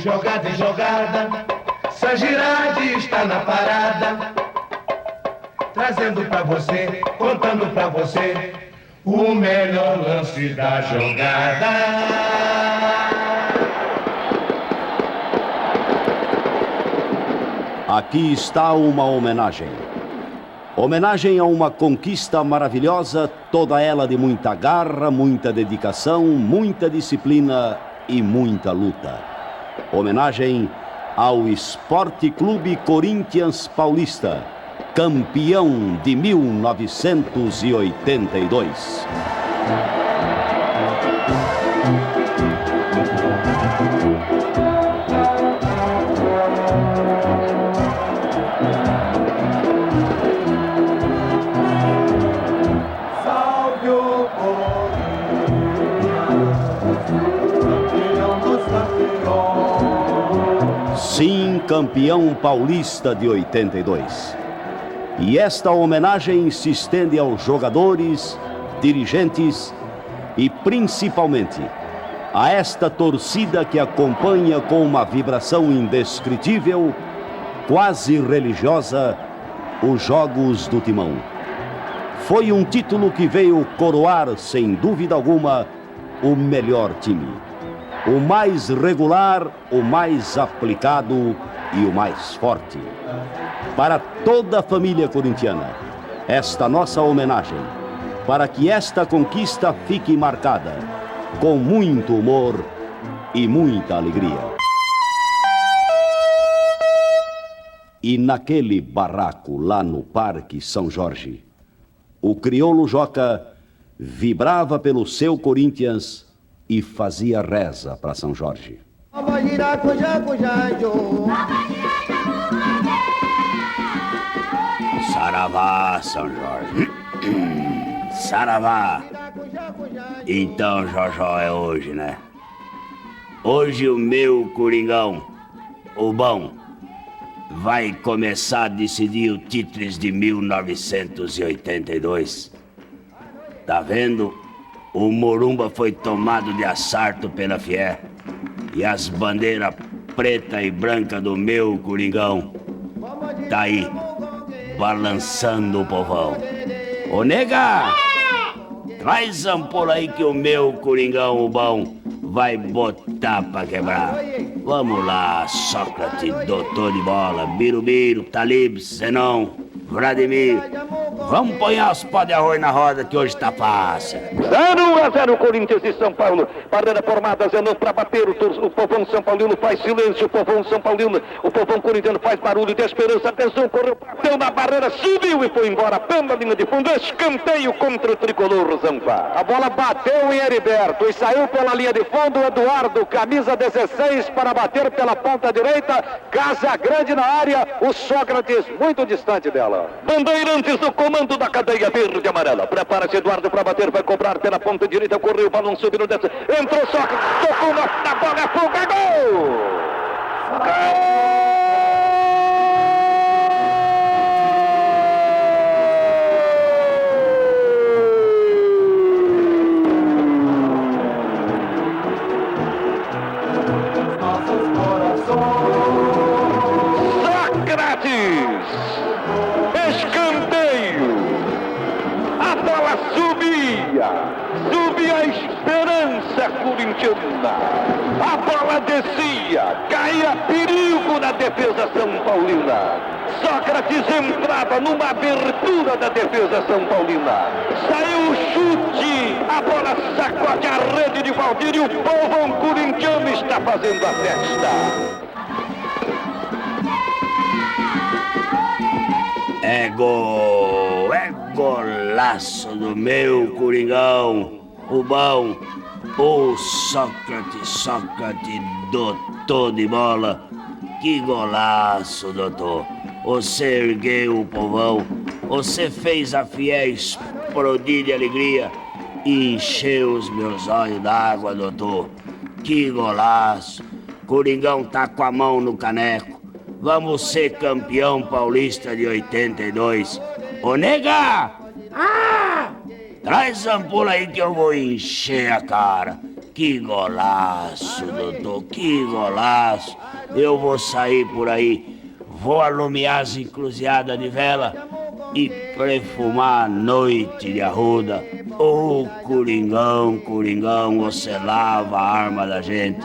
jogada em jogada, Sangirade está na parada. Trazendo pra você, contando pra você, o melhor lance da jogada. Aqui está uma homenagem. Homenagem a uma conquista maravilhosa, toda ela de muita garra, muita dedicação, muita disciplina e muita luta. Homenagem ao Esporte Clube Corinthians Paulista, campeão de 1982. Campeão paulista de 82. E esta homenagem se estende aos jogadores, dirigentes e principalmente a esta torcida que acompanha com uma vibração indescritível, quase religiosa, os Jogos do Timão. Foi um título que veio coroar, sem dúvida alguma, o melhor time. O mais regular, o mais aplicado e o mais forte. Para toda a família corintiana, esta nossa homenagem, para que esta conquista fique marcada com muito humor e muita alegria. E naquele barraco lá no Parque São Jorge, o crioulo Joca vibrava pelo seu Corinthians e fazia reza para São Jorge. Saravá, São Jorge. Saravá. Então, Jojó é hoje, né? Hoje o meu Coringão, o bom, vai começar a decidir o título de 1982. Tá vendo? O Morumba foi tomado de assalto pela Fier e as bandeiras preta e branca do meu Coringão tá aí, balançando o povão. Ô nega, traz ampola aí que o meu Coringão, o bom, vai botar pra quebrar. Vamos lá, Sócrates, doutor de bola, Birubiru, Talib, Zenon, Vladimir. Vamos pôr as pó de arroz na roda que hoje tá fácil. 0 a 0 Corinthians e São Paulo. Barreira formada, Zenon para bater. O, o povão São Paulino faz silêncio. O povão São Paulino, o povão corintiano faz barulho de esperança. Atenção, correu, bateu na barreira, subiu e foi embora pela linha de fundo. Escanteio contra o tricolor Zampa. A bola bateu em Heriberto e saiu pela linha de fundo. Eduardo, camisa 16, para bater pela ponta direita. Casa Grande na área. O Sócrates muito distante dela. Bandeirantes do comando da cadeia verde e amarela. Prepara-se Eduardo para bater, vai cobrar pela ponta direita, correu o balão subindo dessa. Entrou só, tocou na bola, é fuga, gol! Gol! Corintiana. A bola descia, caía perigo na defesa São Paulina. Sócrates entrava numa abertura da defesa São Paulina. Saiu o chute, a bola sacode a rede de Valdir e o povo corintiano está fazendo a festa. É gol, é golaço do meu Coringão, o bom, o Sócrates, Sócrates, doutor de bola. Que golaço, doutor. Você ergueu o povão, você fez a fiel explodir de alegria e encheu os meus olhos d'água, doutor. Que golaço. Coringão tá com a mão no caneco. Vamos ser campeão paulista de 82. Ô nega! Ah! Traz ampula aí que eu vou encher a cara. Que golaço, doutor, que golaço. Eu vou sair por aí, vou alumiar as encruzilhadas de vela e perfumar a noite de arruda. Ô, oh, Coringão, Coringão, você lava a arma da gente.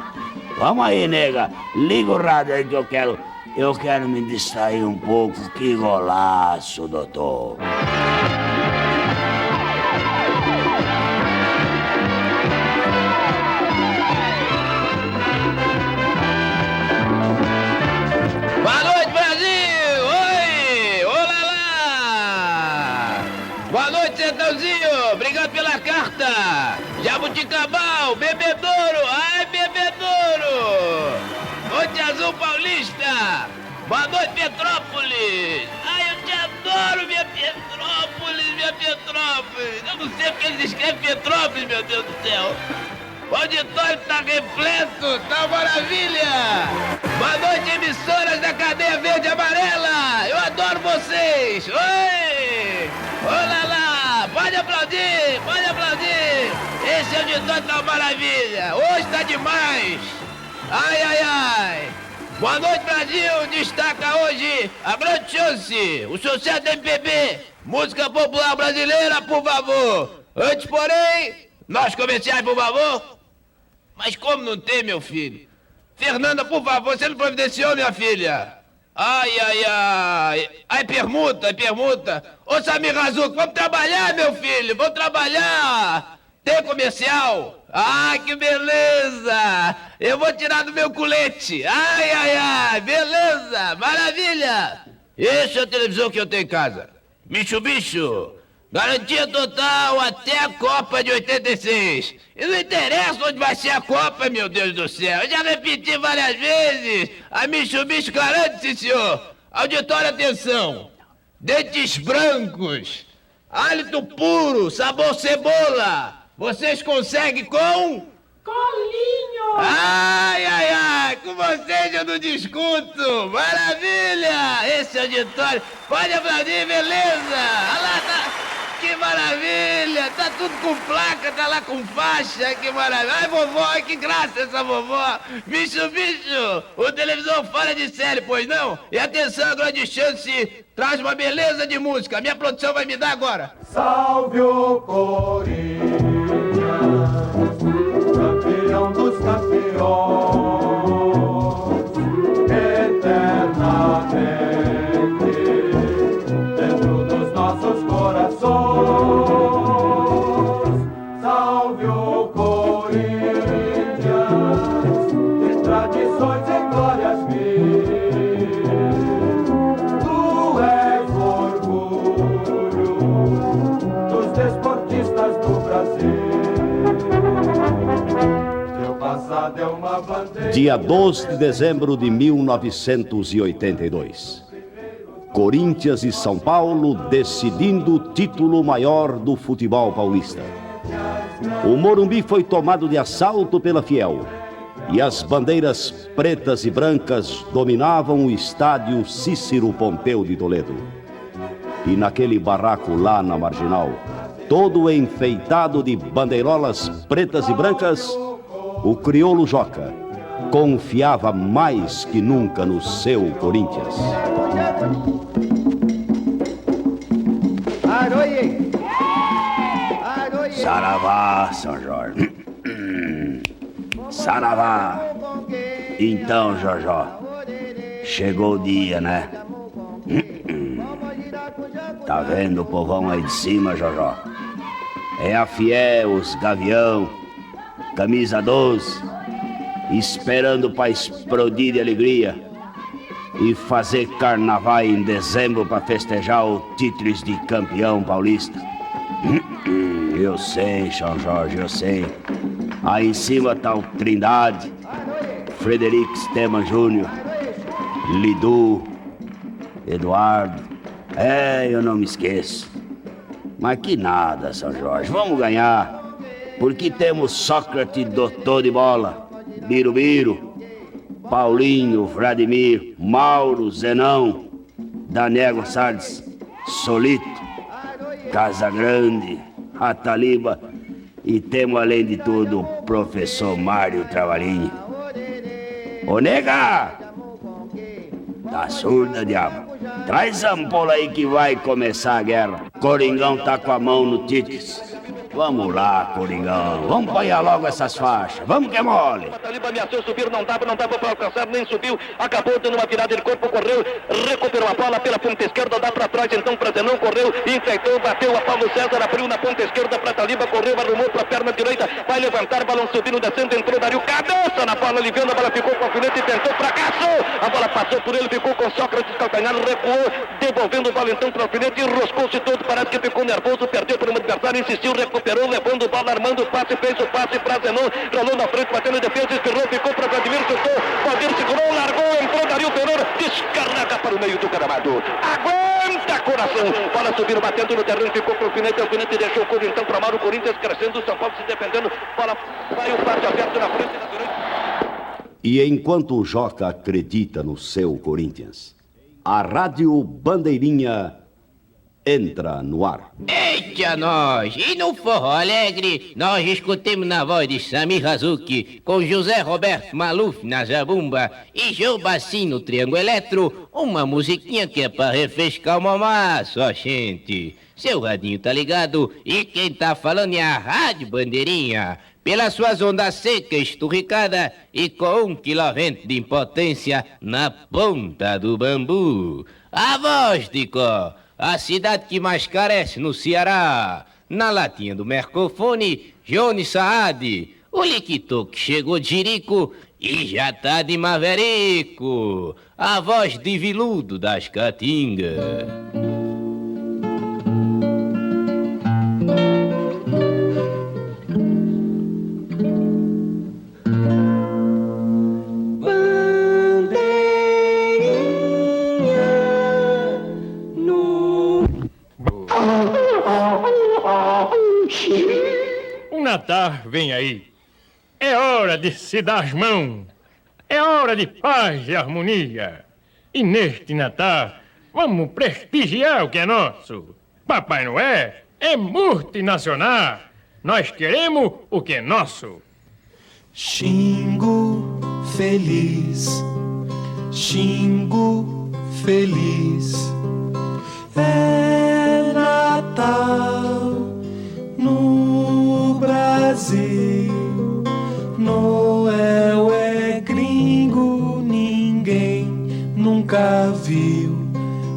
Vamos aí, nega, liga o rádio aí que eu quero, eu quero me distrair um pouco. Que golaço, doutor. Bebedouro, ai Bebedouro! Monte Azul Paulista, boa noite Petrópolis! Ai, eu te adoro, minha Petrópolis, minha Petrópolis! Eu não sei porque eles escrevem Petrópolis, meu Deus do céu! O auditório tá repleto, tá maravilha! Boa noite, emissoras da cadeia verde e amarela! Eu adoro vocês! Oi! Olá De tanta maravilha. Hoje tá demais. Ai, ai, ai. Boa noite, Brasil. Destaca hoje a grande chance. O sucesso da MPB. Música popular brasileira, por favor. Antes, porém, nós comerciais, por favor. Mas como não tem, meu filho? Fernanda, por favor, você não providenciou, minha filha? Ai, ai, ai. Ai, permuta, permuta. Ô, Samir Razuco, vamos trabalhar, meu filho. Vamos trabalhar. Tem comercial? Ah, que beleza! Eu vou tirar do meu colete. Ai, ai, ai, beleza, maravilha! Essa é a televisão que eu tenho em casa. Bicho, bicho, garantia total até a Copa de 86. E não interessa onde vai ser a Copa, meu Deus do céu. Eu já repeti várias vezes. A Bicho, bicho, garante, sim, senhor. Auditório, atenção. Dentes brancos, hálito puro, sabor cebola. Vocês conseguem com? Colinho! Ai, ai, ai! Com vocês eu não discuto! Maravilha! Esse auditório. Pode aplaudir, beleza! Olha lá, tá... Que maravilha! Tá tudo com placa, tá lá com faixa, que maravilha! Ai, vovó, que graça essa vovó! Bicho, bicho! O televisor fora de série, pois não? E atenção, a grande chance traz uma beleza de música. A minha produção vai me dar agora. Salve o Corinthians! Campeão dia 12 de dezembro de 1982. Corinthians e São Paulo decidindo o título maior do futebol paulista. O Morumbi foi tomado de assalto pela Fiel e as bandeiras pretas e brancas dominavam o estádio Cícero Pompeu de Toledo. E naquele barraco lá na marginal, todo enfeitado de bandeirolas pretas e brancas, o crioulo Joca confiava mais que nunca no seu Corinthians. Saravá, São Jorge. Saravá. Então, Jorjó, chegou o dia, né? Tá vendo o povão aí de cima, Jorjó? É a Fiel, os Gavião, Camisa 12, esperando para explodir de alegria e fazer carnaval em dezembro para festejar o título de campeão paulista. Eu sei, São Jorge, eu sei. Aí em cima tá o Trindade, Frederico Esteban Júnior, Lidu, Eduardo. É, eu não me esqueço. Mas que nada, São Jorge. Vamos ganhar. Porque temos Sócrates, doutor de bola. Birubiru, Paulinho, Vladimir, Mauro, Zenão, Daniel Gonçalves, Solito, Casa Grande, Ataliba E temos, além de tudo, o professor Mário Travarini. Ô nega! Tá surda, diabo? Traz a ampola aí que vai começar a guerra. Coringão tá com a mão no tites. Vamos lá, Coringão. Vamos apanhar logo essas faixas. Vamos que é mole. Taliba ameaçou subir, não dava, não dava para alcançar, nem subiu. Acabou dando uma virada de corpo, correu, recuperou a bola pela ponta esquerda, dá para trás, então para Zenão, correu, enfeitou, bateu a Paulo César, abriu na ponta esquerda para Taliba, correu, arrumou para a perna direita, vai levantar, balão subindo, descendo, entrou, Dario, cabeça na bola, aliviando, a bola ficou com a alfinete tentou, fracassou. A bola passou por ele, ficou com Sócrates, calcanhar, recuou, devolvendo o bola então para o alfinete, enroscou-se todo, parece que ficou nervoso, perdeu por um adversário, insistiu, recuperou, levando bola, armando o passe, fez o passe para Zenon, rolou na frente, batendo defesa, espirrou, ficou para Vladimir, chutou, Vladimir segurou, largou, entrou, Dario Pereira, descarrega para o meio do gramado. Aguenta coração, bola subindo, batendo no terreno, ficou para o alfinete, alfinete deixou o Corinthians para Mauro, Corinthians crescendo, São Paulo se defendendo, bola vai o passe aberto na frente, na direita. E enquanto o Joca acredita no seu Corinthians, a Rádio Bandeirinha entra no ar. Eita nós! E no Forró Alegre, nós escutemos na voz de Sami Hazuki, com José Roberto Maluf na zabumba e Joe Bassi no Triângulo Eletro, uma musiquinha que é pra refrescar o mamaço, ó gente. Seu radinho tá ligado e quem tá falando é a Rádio Bandeirinha. Pelas suas ondas secas, esturricada e com um quilovento de impotência na ponta do bambu. A voz de Có. A cidade que mais carece no Ceará. Na latinha do Mercofone, Johnny Saad. O Liquito que chegou de Jirico e já tá de Maverico. A voz de Viludo das Caatingas. Vem aí. É hora de se dar as mãos. É hora de paz e harmonia. E neste Natal, vamos prestigiar o que é nosso. Papai Noel é multinacional. Nós queremos o que é nosso. Xingo feliz, xingo feliz. É Natal Brasil. Noel é gringo, ninguém nunca viu.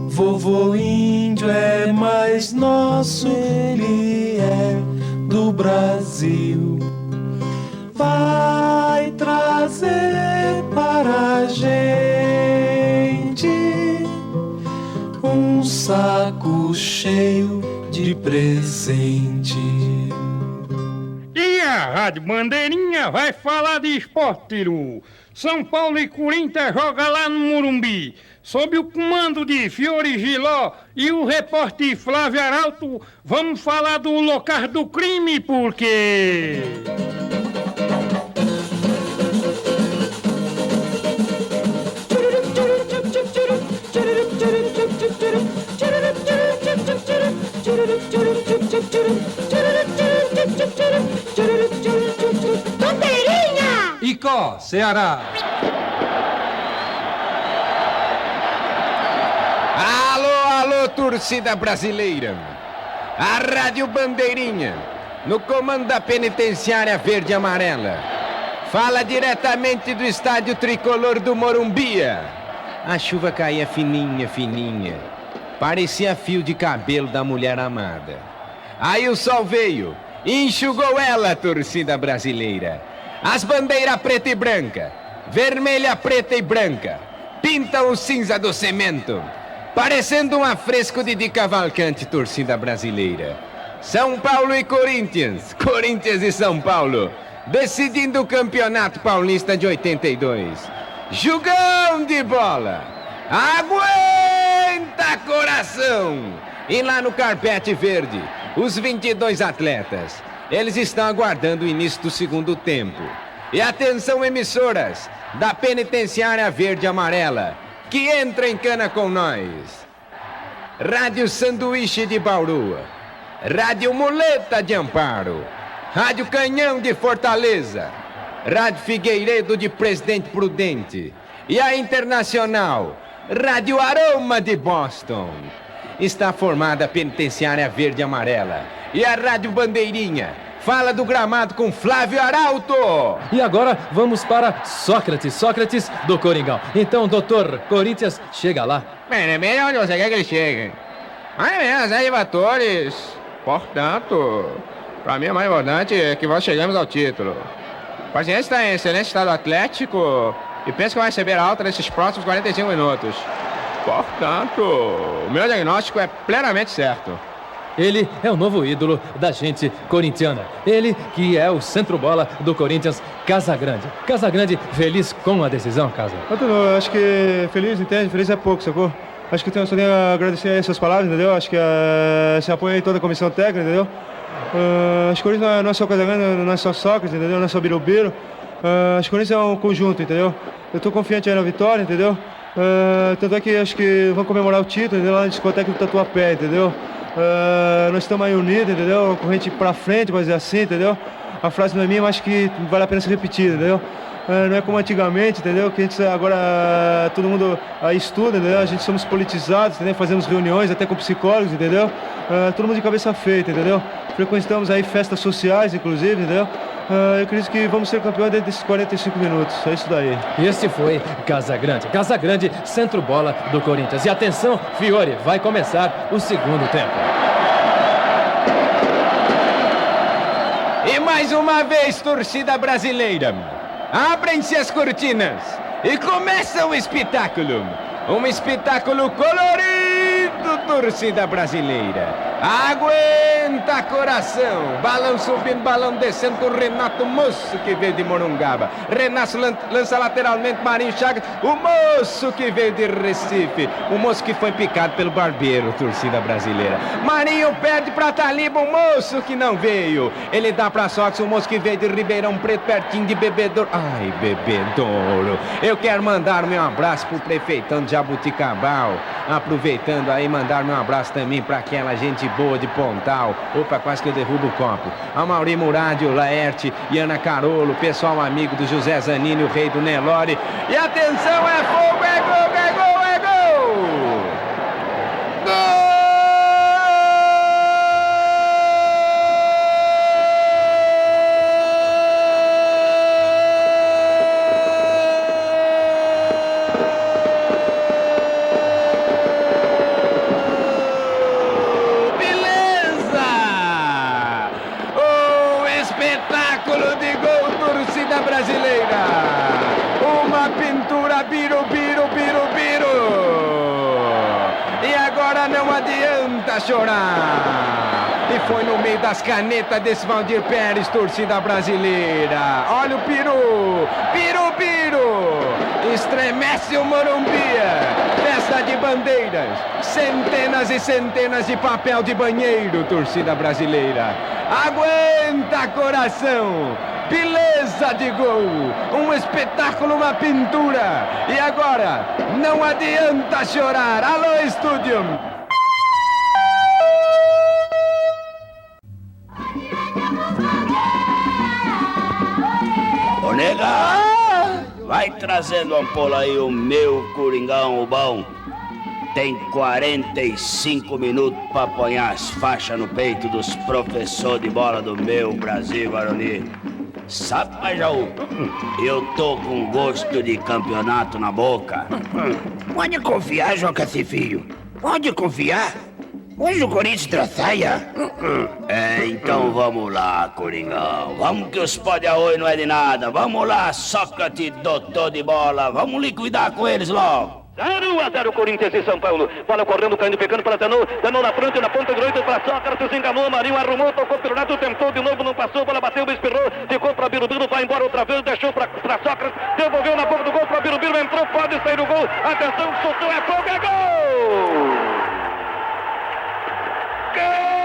Vovô índio é mais nosso, ele é do Brasil vai trazer para a gente um saco cheio de presente. A Rádio Bandeirinha vai falar de esporte. São Paulo e Corinthians joga lá no Morumbi. Sob o comando de Fiore Giló e o repórter Flávio Arauto, vamos falar do local do crime, porque... Icó, Ceará. Alô, alô, torcida brasileira. A Rádio Bandeirinha, no comando da penitenciária verde e amarela. Fala diretamente do estádio tricolor do Morumbia. A chuva caía fininha, fininha. Parecia fio de cabelo da mulher amada. Aí o sol veio enxugou ela, torcida brasileira. As bandeiras preta e branca, vermelha, preta e branca, pintam o cinza do cimento, parecendo um afresco de Di Cavalcante, torcida brasileira. São Paulo e Corinthians, Corinthians e São Paulo, decidindo o Campeonato Paulista de 82. Jugão de bola! Aguenta coração! E lá no carpete verde, os 22 atletas. Eles estão aguardando o início do segundo tempo. E atenção, emissoras da Penitenciária Verde Amarela, que entra em cana com nós. Rádio Sanduíche de Bauru, Rádio Muleta de Amparo, Rádio Canhão de Fortaleza, Rádio Figueiredo de Presidente Prudente e a Internacional, Rádio Aroma de Boston. Está formada a Penitenciária Verde e Amarela e a Rádio Bandeirinha. Fala do gramado com Flávio Arauto. E agora vamos para Sócrates, Sócrates do Coringão. Então, doutor, Corinthians chega lá. Bem, bem onde você quer que ele chegue. Mais menos, né, Livatores? Portanto, para mim o mais importante é que nós chegamos ao título. O paciente está em excelente estado atlético e penso que vai receber alta nesses próximos 45 minutos. Portanto, o meu diagnóstico é plenamente certo. Ele é o novo ídolo da gente corintiana. Ele que é o centro-bola do Corinthians, Casagrande. Casagrande, feliz com a decisão, Casa? Eu acho que feliz, entende? Feliz é pouco, sacou? Acho que eu tenho, só tenho a agradecer aí suas palavras, entendeu? Acho que uh, se apoia aí toda a comissão técnica, entendeu? Uh, acho que o Corinthians não é só Casagrande, não é só Sócrates, entendeu? Não é só Birubiru. Uh, acho que o Corinthians é um conjunto, entendeu? Eu estou confiante aí na vitória, entendeu? Uh, tanto é que acho que vamos comemorar o título, entendeu? Lá na discoteca do Tatuapé, entendeu? Uh, nós estamos aí unidos, entendeu? Corrente para frente, mas é assim, entendeu? A frase não é minha, mas que vale a pena ser repetida, entendeu? Uh, não é como antigamente, entendeu? Que a gente agora todo mundo aí estuda, entendeu? A gente somos politizados, entendeu? Fazemos reuniões até com psicólogos, entendeu? Todo mundo de cabeça feita, entendeu? Frequentamos aí festas sociais, inclusive, entendeu? Uh, eu acredito que vamos ser campeões dentro desses 45 minutos. É isso daí. Este foi Casagrande. Casagrande, centro-bola do Corinthians. E atenção, Fiore, vai começar o segundo tempo. E mais uma vez, torcida brasileira. Abrem-se as cortinas e começa o espetáculo. Um espetáculo colorido, torcida brasileira. Aguenta coração. Balão subindo, balão descendo com Renato Moço que veio de Morungaba. Renato lança lateralmente Marinho Chagas. O moço que veio de Recife. O moço que foi picado pelo barbeiro, torcida brasileira. Marinho perde pra Taliba, o moço que não veio. Ele dá pra Sox, o moço que veio de Ribeirão Preto, pertinho de Bebedouro. Ai, Bebedouro. Eu quero mandar meu abraço pro prefeitão de Jabuticabal. Aproveitando aí, mandar meu abraço também pra aquela gente boa de Pontal. Opa, quase que eu derrubo o copo. A Mauri Murádio, Laerte e Ana Carolo, pessoal amigo do José Zanini, o rei do Nelore. E atenção, é fogo, é gol, foi no meio das canetas desse Valdir Pérez, torcida brasileira. Olha o Piru, Piru, Piru. Estremece o Morumbia. Festa de bandeiras. Centenas e centenas de papel de banheiro, torcida brasileira. Aguenta coração. Beleza de gol! Um espetáculo, uma pintura! E agora, não adianta chorar! Alô, estúdio! Vai trazendo a ampola aí o meu Coringão, o bom. Tem 45 minutos pra apanhar as faixas no peito dos professores de bola do meu Brasil, Varoni. Sabe, Jaú? Eu tô com gosto de campeonato na boca. Pode confiar, Joca Filho. Pode confiar. Hoje o Corinthians traçaia. É, então vamos lá, Coringão. Vamos que os pó de arroz não é de nada. Vamos lá, Sócrates, doutor de bola. Vamos liquidar com eles logo. 0 a 0 Corinthians e São Paulo. Bola correndo, caindo, pegando para Zanô. Zanô na frente, na ponta direita para Sócrates, enganou. Marinho arrumou, tocou pelo lado, tentou de novo, não passou. Bola bateu, espirrou, ficou para Birubiru, vai embora outra vez, deixou para Sócrates, devolveu na boca do gol para Birubiru, entrou, pode sair o gol. Atenção, soltou, é fogo, é gol! Brasileira.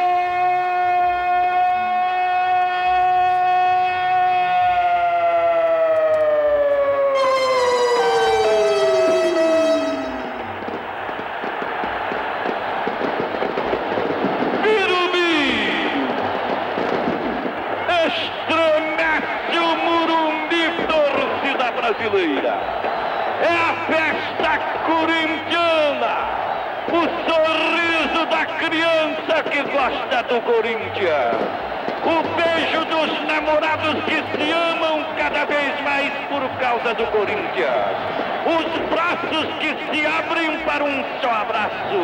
Do Corinthians. Os braços que se abrem para um só abraço.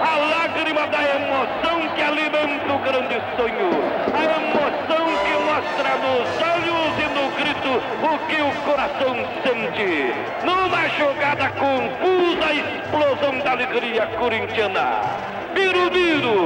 A lágrima da emoção que alimenta o grande sonho. A emoção que mostra nos olhos e no grito o que o coração sente. Numa jogada confusa, explosão da alegria corintiana. Birubiru,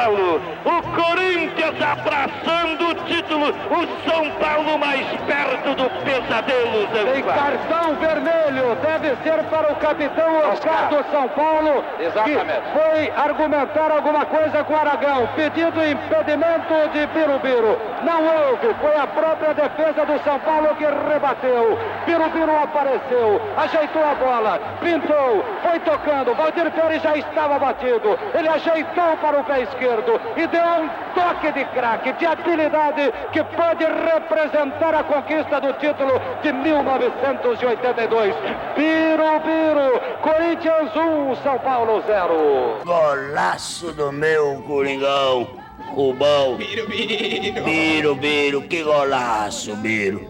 Paulo. O Corinthians abraçando o título, o São Paulo mais perto do pesadelo. Tem cartão vermelho, deve ser para o capitão Oscar do São Paulo, Exatamente. que foi argumentar alguma coisa com o Aragão, pedindo impedimento de Birubiru. Não houve, foi a própria defesa do São Paulo que rebateu. Birubiru apareceu, ajeitou a bola, pintou, foi tocando. Valdir Pérez já estava batido. Ele ajeitou para o pé esquerdo e deu um toque de craque, de habilidade que pode representar a conquista do título de 1982. Birubiru, Corinthians 1, São Paulo 0. Golaço do meu Coringão. Rubão. Biro, biro. Biro, Biro, que golaço, Biro.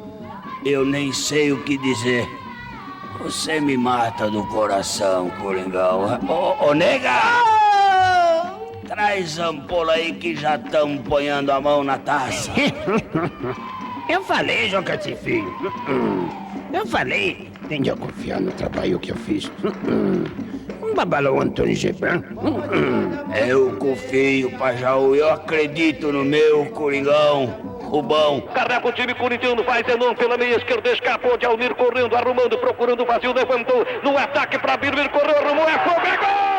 Eu nem sei o que dizer. Você me mata do coração, Coringão. Ô, ô nega! Traz ampola aí que já estamos ponhando a mão na taça. Eu falei, João Catifilho. Eu falei. Tende a confiar no trabalho que eu fiz. Babalão Antônio Gebran. Eu confio, Pajaú. Eu acredito no meu Coringão. Rubão. Carrega o time corintiano, vai Zenon pela meia esquerda, escapou de Almir correndo, arrumando, procurando o vazio, levantou no ataque para Birubiru, correu, arrumou, é fogo, é gol!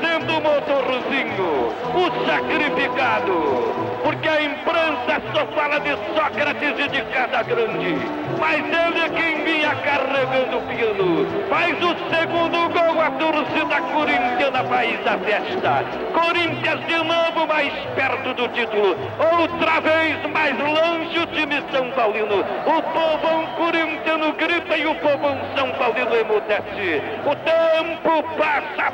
Sendo o motorzinho, o sacrificado. Porque a imprensa só fala de Sócrates e de cada grande. Mas ele é quem vinha carregando o piano. Faz o segundo gol, a torcida corintiana faz a festa. Corinthians de novo mais perto do título. Outra vez mais longe o time São Paulino. O povão corintiano grita e o povão São Paulino emudece. O tempo passa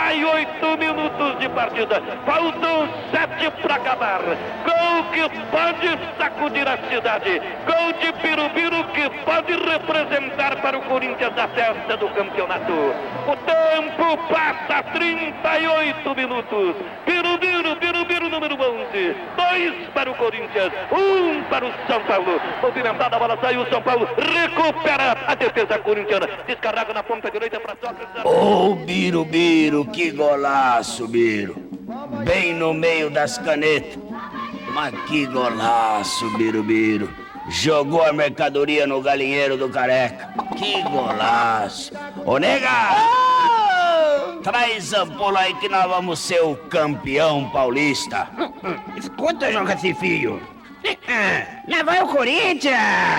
38 minutos de partida. Faltam 7 para acabar. Gol que pode sacudir a cidade. Gol de Birubiru que pode representar para o Corinthians a festa do campeonato. O tempo passa 38 minutos. Birubiru, Birubiru número 11. Dois para o Corinthians, um para o São Paulo. Movimentada a bola saiu, São Paulo recupera a defesa corintiana. Descarrega na ponta direita para Sócrates. Ô, Biro, Biro, que golaço, Biro. Bem no meio das canetas. Mas que golaço, Biro, Biro. Jogou a mercadoria no galinheiro do careca. Que golaço. Ô, nega! Traz ampola aí que nós vamos ser o campeão paulista. Escuta, João Cacifilho. Lá vai o Corinthians!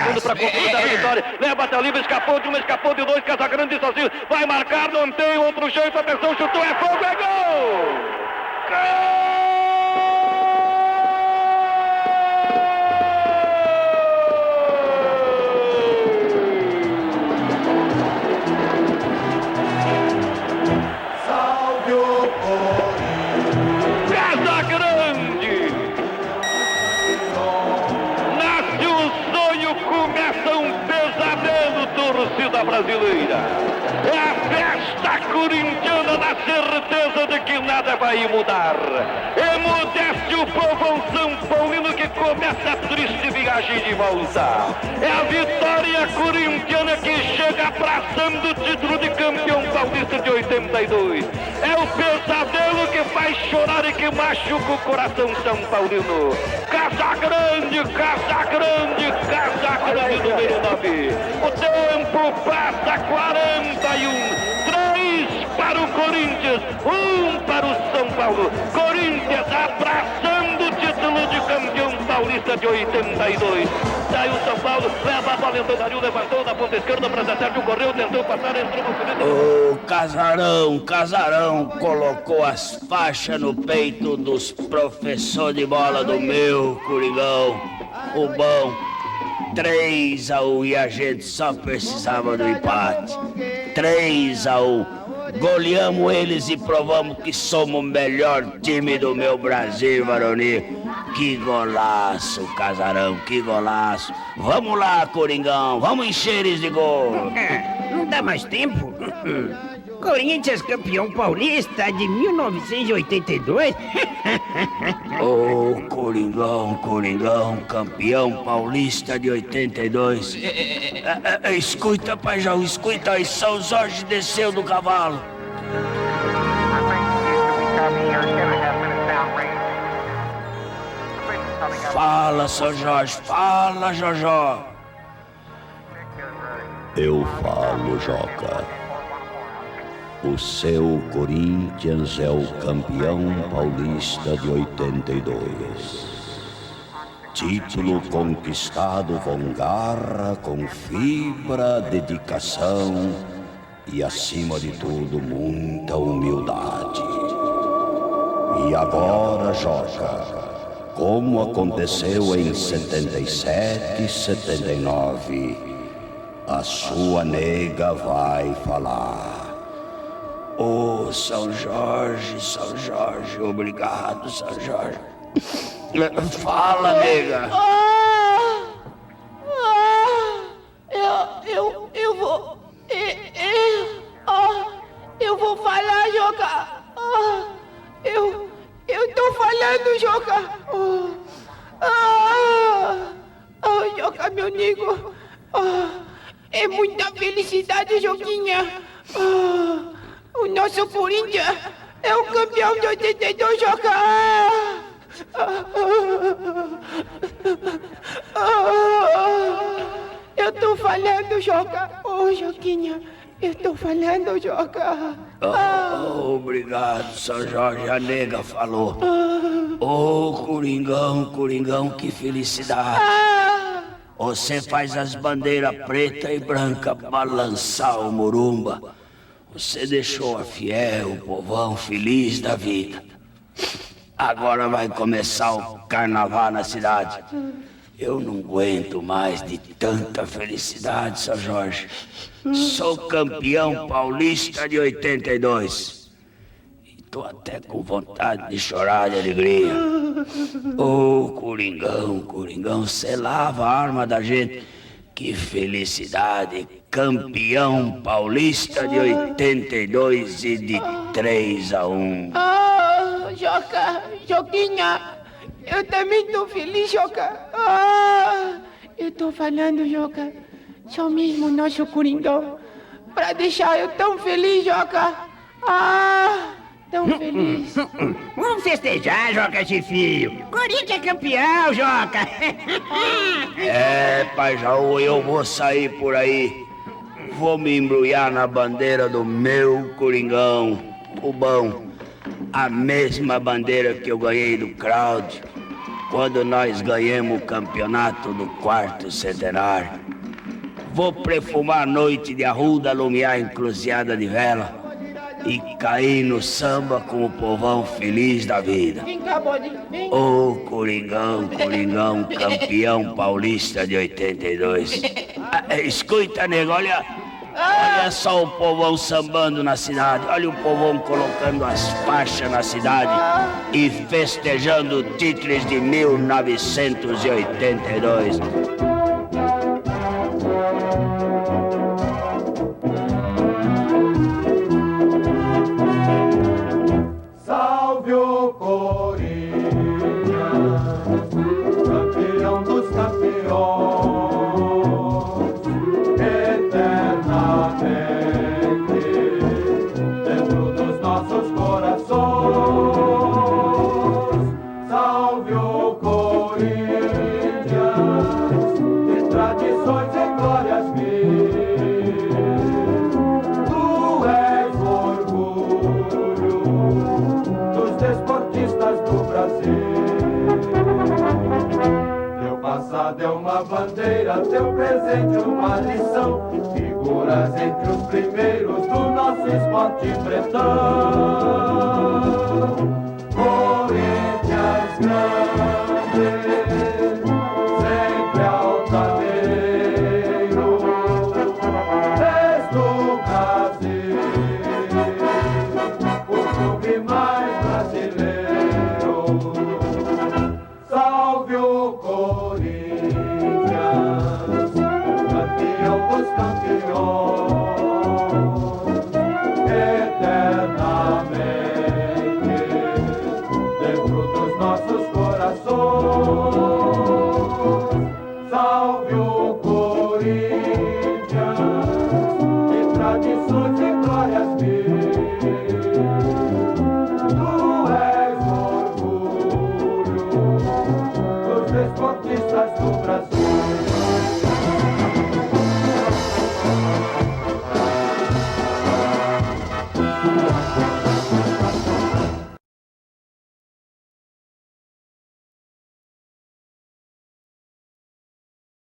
Tudo concluir a vitória. Leva até o escapou de uma, escapou de dois. Casagrande sozinho. Vai marcar, não tem outro jeito. Atenção, chutou, é fogo, é gol! Salve brasileira. Corintiana na certeza de que nada vai mudar. Emudece o povão São Paulino que começa a triste viagem de volta. É a vitória corintiana que chega abraçando o título de campeão paulista de 82. É o pesadelo que faz chorar e que machuca o coração São Paulino. Casa Grande, Casa Grande, Casa Grande, número 9. O tempo passa 41 para o Corinthians, um para o São Paulo. Corinthians abraçando o título de campeão paulista de 82. Saiu São Paulo, leva a bola, entrou Dario, levantou na ponta esquerda para Sérgio, correu, tentou passar, entrou no segundo. O Casarão, Casarão colocou as faixas no peito dos professores de bola do meu Coringão. O bom. 3 a 1 e a gente só precisava do empate. 3 a 1. Goleamos eles e provamos que somos o melhor time do meu Brasil, varonil. Que golaço, casarão, que golaço. Vamos lá, Coringão, vamos encher eles de gol. É, não dá mais tempo. Corinthians campeão paulista de 1982? Ô, oh, Coringão, Coringão, campeão paulista de 82. É, é, é, escuta, Pajão, escuta aí, São Jorge desceu do cavalo. Fala, São Jorge, fala, Jojó. Eu falo, Joca. O seu Corinthians é o campeão paulista de 82. Título conquistado com garra, com fibra, dedicação e, acima de tudo, muita humildade. E agora, Joca, como aconteceu em 77 e 79, a sua nega vai falar. Oh, São Jorge, São Jorge, obrigado, São Jorge. Fala, nega. Ô, oh, Joquinha, eu tô falando, Joca! Oh, obrigado, São Jorge. A nega falou. Ô, oh, Coringão, Coringão, que felicidade! Você faz as bandeiras preta e branca balançar o Morumba. Você deixou a fiel, o povão feliz da vida. Agora vai começar o carnaval na cidade. Eu não aguento mais de tanta felicidade, São Jorge. Sou campeão paulista de 82. E tô até com vontade de chorar de alegria. Ô, oh, Coringão, Coringão, você lava a arma da gente. Que felicidade! Campeão paulista de 82 e de 3 a 1. Ah, Joca, Joquinha, eu também estou feliz, Joca. Ah, eu estou falando, Joca, só mesmo nosso Coringão, para deixar eu tão feliz, Joca. Ah tão feliz. Vamos festejar, Joca Chifio. Corinthians é campeão, Joca. é, pai Jaú, eu vou sair por aí. Vou me embrulhar na bandeira do meu Coringão, o bom. A mesma bandeira que eu ganhei do Cláudio quando nós ganhamos o campeonato do quarto centenário. Vou perfumar a noite de arruda, lumiar encruzilhada de vela e cair no samba com o povão feliz da vida. Ô oh, Coringão, Coringão, campeão paulista de 82. Ah, escuta, nego, olha, olha só o povão sambando na cidade. Olha o povão colocando as faixas na cidade e festejando títulos de 1982. fronteira, teu presente, uma lição. Figuras entre os primeiros do nosso esporte pretão.